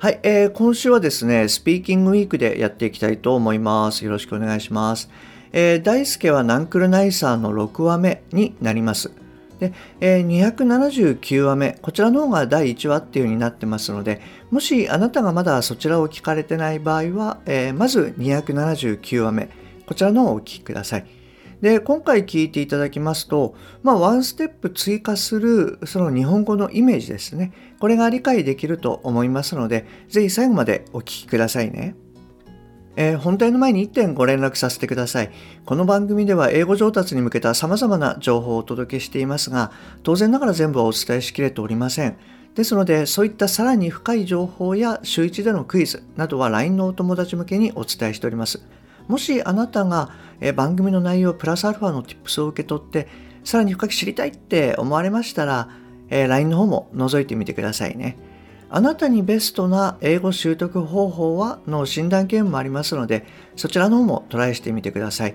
はい、えー、今週はですね、スピーキングウィークでやっていきたいと思います。よろしくお願いします。えー、大輔はナンクルナイサーの6話目になります。で、えー、279話目、こちらの方が第1話っていう風になってますので、もしあなたがまだそちらを聞かれてない場合は、えー、まず279話目、こちらの方をお聞きください。で、今回聞いていただきますと、まあ、ワンステップ追加する、その日本語のイメージですね。これが理解できると思いますので、ぜひ最後までお聞きくださいね。えー、本題の前に1点ご連絡させてください。この番組では英語上達に向けた様々な情報をお届けしていますが、当然ながら全部はお伝えしきれておりません。ですので、そういったさらに深い情報や週1でのクイズなどは LINE のお友達向けにお伝えしております。もしあなたが番組の内容プラスアルファの tips を受け取ってさらに深く知りたいって思われましたらえ LINE の方も覗いてみてくださいね。あなたにベストな英語習得方法はの診断ゲームもありますのでそちらの方もトライしてみてください。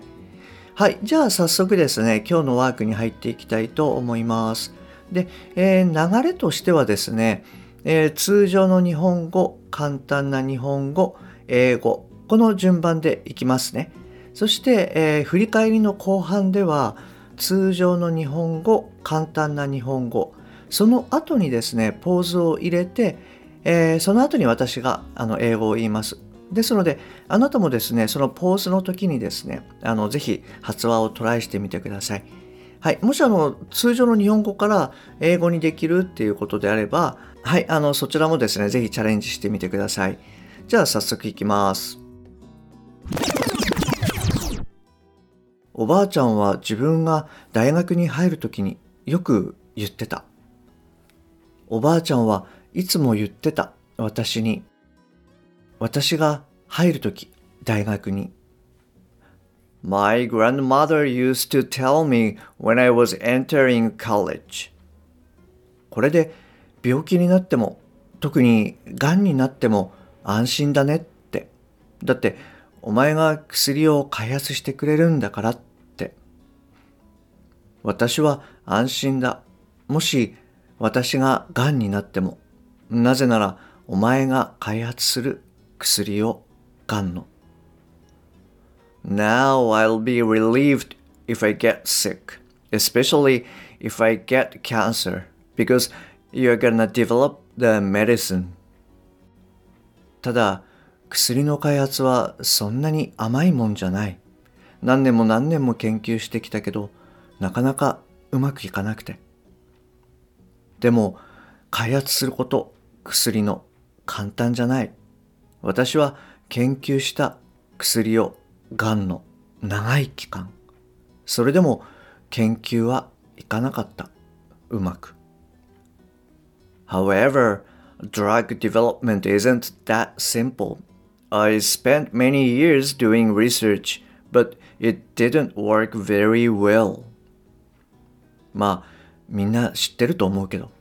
はい。じゃあ早速ですね、今日のワークに入っていきたいと思います。で、えー、流れとしてはですね、えー、通常の日本語、簡単な日本語、英語、この順番でいきますね。そして、えー、振り返りの後半では通常の日本語簡単な日本語その後にですねポーズを入れて、えー、その後に私があの英語を言いますですのであなたもですねそのポーズの時にですねあのぜひ発話をトライしてみてくださいはい、もしあの通常の日本語から英語にできるっていうことであれば、はい、あのそちらもですね、ぜひチャレンジしてみてください。じゃあ早速いきます。おばあちゃんは自分が大学に入るときによく言ってた。おばあちゃんはいつも言ってた私に。私が入るとき大学に。My grandmother used to tell me when I was entering college. これで病気になっても特に癌になっても安心だねって。だってお前が薬を開発してくれるんだからって。私は安心だ。もし私が癌になっても、なぜならお前が開発する薬を癌の。Now I'll be relieved if I get sick, especially if I get cancer, because you're gonna develop the medicine. ただ、薬の開発はそんなに甘いもんじゃない。何年も何年も研究してきたけど、なかなかうまくいかなくて。でも、開発すること、薬の簡単じゃない。私は研究した薬をがんの長い期間。それでも研究はいかなかった。うまく。However, drug development isn't that simple. I spent many years doing research, but it didn't work very well. まあ、みんな知ってると思うけど、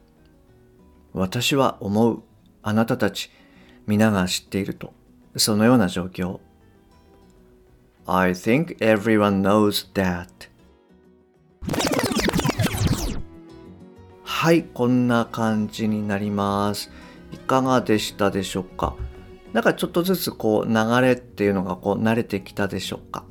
私は思う、あなたたち、皆が知っていると、そのような状況。I think everyone knows that. はい、こんな感じになります。いかがでしたでしょうかなんかちょっとずつこう流れっていうのがこう慣れてきたでしょうか？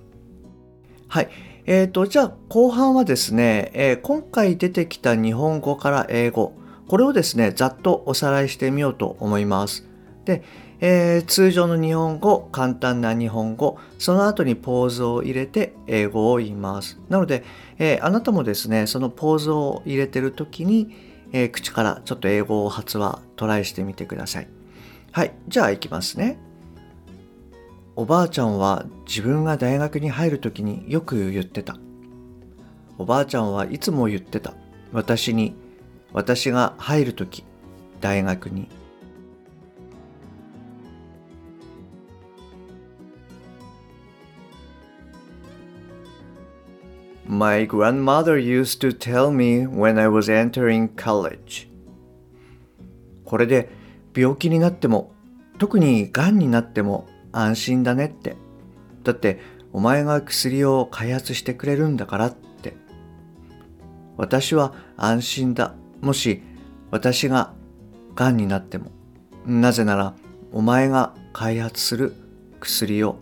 はい。えーと、じゃあ後半はですね、えー、今回出てきた日本語から英語、これをですね、ざっとおさらいしてみようと思います。で、えー、通常の日本語、簡単な日本語、その後にポーズを入れて英語を言います。なので、えー、あなたもですね、そのポーズを入れてる時に、えー、口からちょっと英語を発話トライしてみてください。はい、じゃあ行きますね。おばあちゃんは自分が大学に入るときによく言ってた。おばあちゃんはいつも言ってた。私に、私が入るとき、大学に。My grandmother used to tell me when I was entering college. これで病気になっても、特に癌になっても安心だねって。だってお前が薬を開発してくれるんだからって。私は安心だ。もし私が癌になっても。なぜならお前が開発する薬を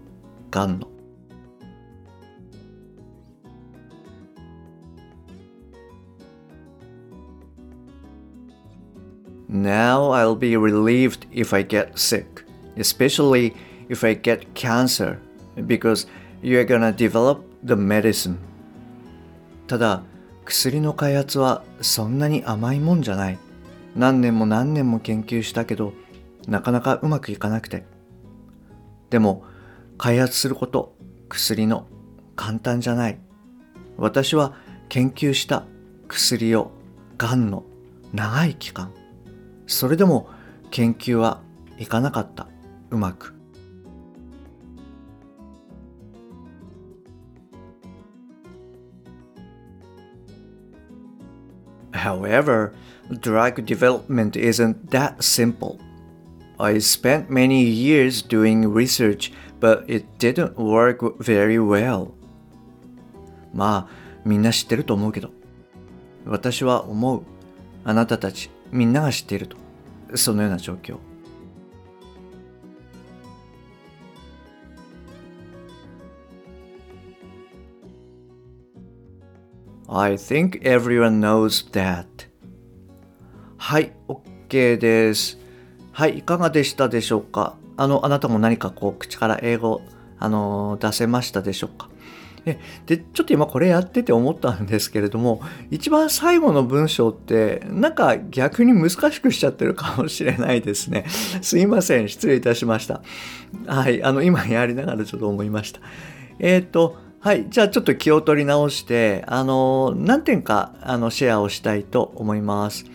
癌の Now I'll be relieved if I get sick, especially if I get cancer, because you're gonna develop the medicine. ただ、薬の開発はそんなに甘いもんじゃない。何年も何年も研究したけど、なかなかうまくいかなくて。でも、開発すること、薬の簡単じゃない。私は研究した薬を、がんの長い期間、それでも研究はいかなかったうまく However, drug development isn't that simple. I spent many years doing research, but it didn't work very well. まあ、みんな知ってると思うけど。私は思う。あなたたち、みんなが知っていると。そのような状況 I think everyone knows that. はい、OK です。はい、いかがでしたでしょうか？あの、あなたも何かこう、口から英語、あの、出せましたでしょうか？でちょっと今これやってて思ったんですけれども一番最後の文章ってなんか逆に難しくしちゃってるかもしれないですね。すいません失礼いたしました。はいあの今やりながらちょっと思いました。えっ、ー、とはいじゃあちょっと気を取り直してあの何点かあのシェアをしたいと思います。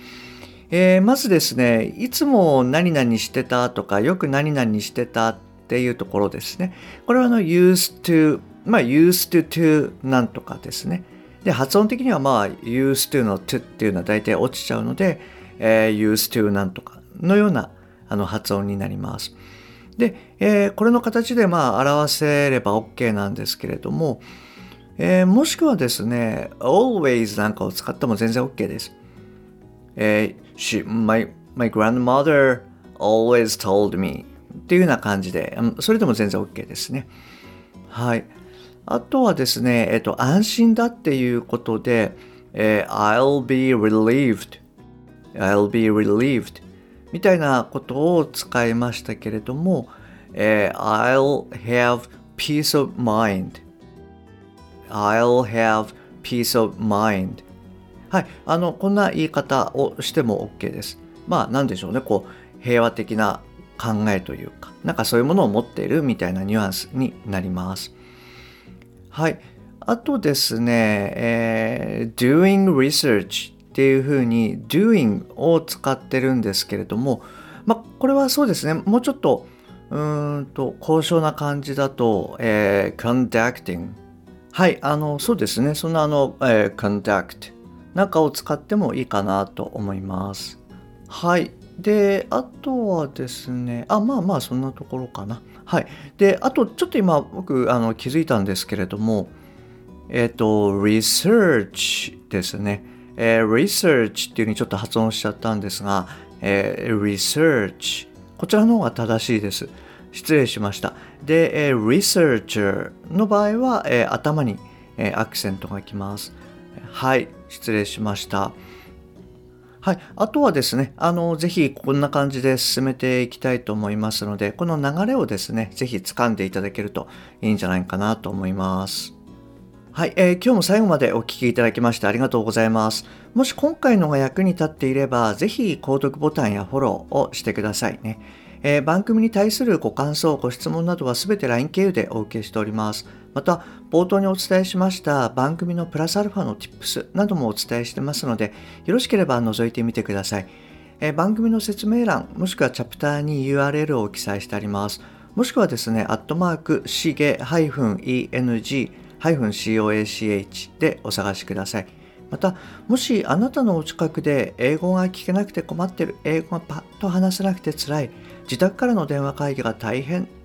えー、まずですね、いつも何々してたとか、よく何々してたっていうところですね。これはあの used to まあ used to なんとかですね。で、発音的にはまあ used to の to っていうのは大体落ちちゃうので、えー、used to なんとかのようなあの発音になります。で、えー、これの形でまあ表せれば OK なんですけれども、えー、もしくはですね、always なんかを使っても全然 OK です。えー、she, my, my grandmother always told me っていうような感じで、それでも全然 OK ですね。はい。あとはですね、えっと、安心だっていうことで、えー、I'll be relieved I'll be relieved みたいなことを使いましたけれども、えー、I'll have peace of mind I'll have peace of mind はい、あの、こんな言い方をしても OK です。まあ、なんでしょうね、こう、平和的な考えというか、なんかそういうものを持っているみたいなニュアンスになります。はい。あとですね、えー、doing research っていうふうに doing を使ってるんですけれども、まあ、これはそうですね、もうちょっと、うんと、高尚な感じだと、えー、conducting。はい、あの、そうですね、そのあの、えー、conduct なんかを使ってもいいかなと思います。はい。で、あとはですね、あ、まあまあ、そんなところかな。はい。で、あと、ちょっと今、僕、あの、気づいたんですけれども、えっ、と、research ですね。えー、research っていうふうにちょっと発音しちゃったんですが、えー、research。こちらの方が正しいです。失礼しました。で、えー、researcher の場合は、えー、頭に、えー、アクセントがきます。はい、失礼しました。はい。あとはですね、あの、ぜひこんな感じで進めていきたいと思いますので、この流れをですね、ぜひ掴んでいただけるといいんじゃないかなと思います。はい、えー、今日も最後までお聴きいただきましてありがとうございます。もし今回のが役に立っていれば、ぜひ購読ボタンやフォローをしてくださいね。えー、番組に対するご感想、ご質問などはすべて LINE 経由でお受けしております。また、冒頭にお伝えしました番組のプラスアルファの Tips などもお伝えしてますので、よろしければ覗いてみてください。えー、番組の説明欄、もしくはチャプターに URL を記載してあります。もしくはですね、アットマーク、しげ -eng -coach でお探しください。また、もしあなたのお近くで英語が聞けなくて困ってる、英語がパッと話せなくて辛い、自宅からの電話会議が大変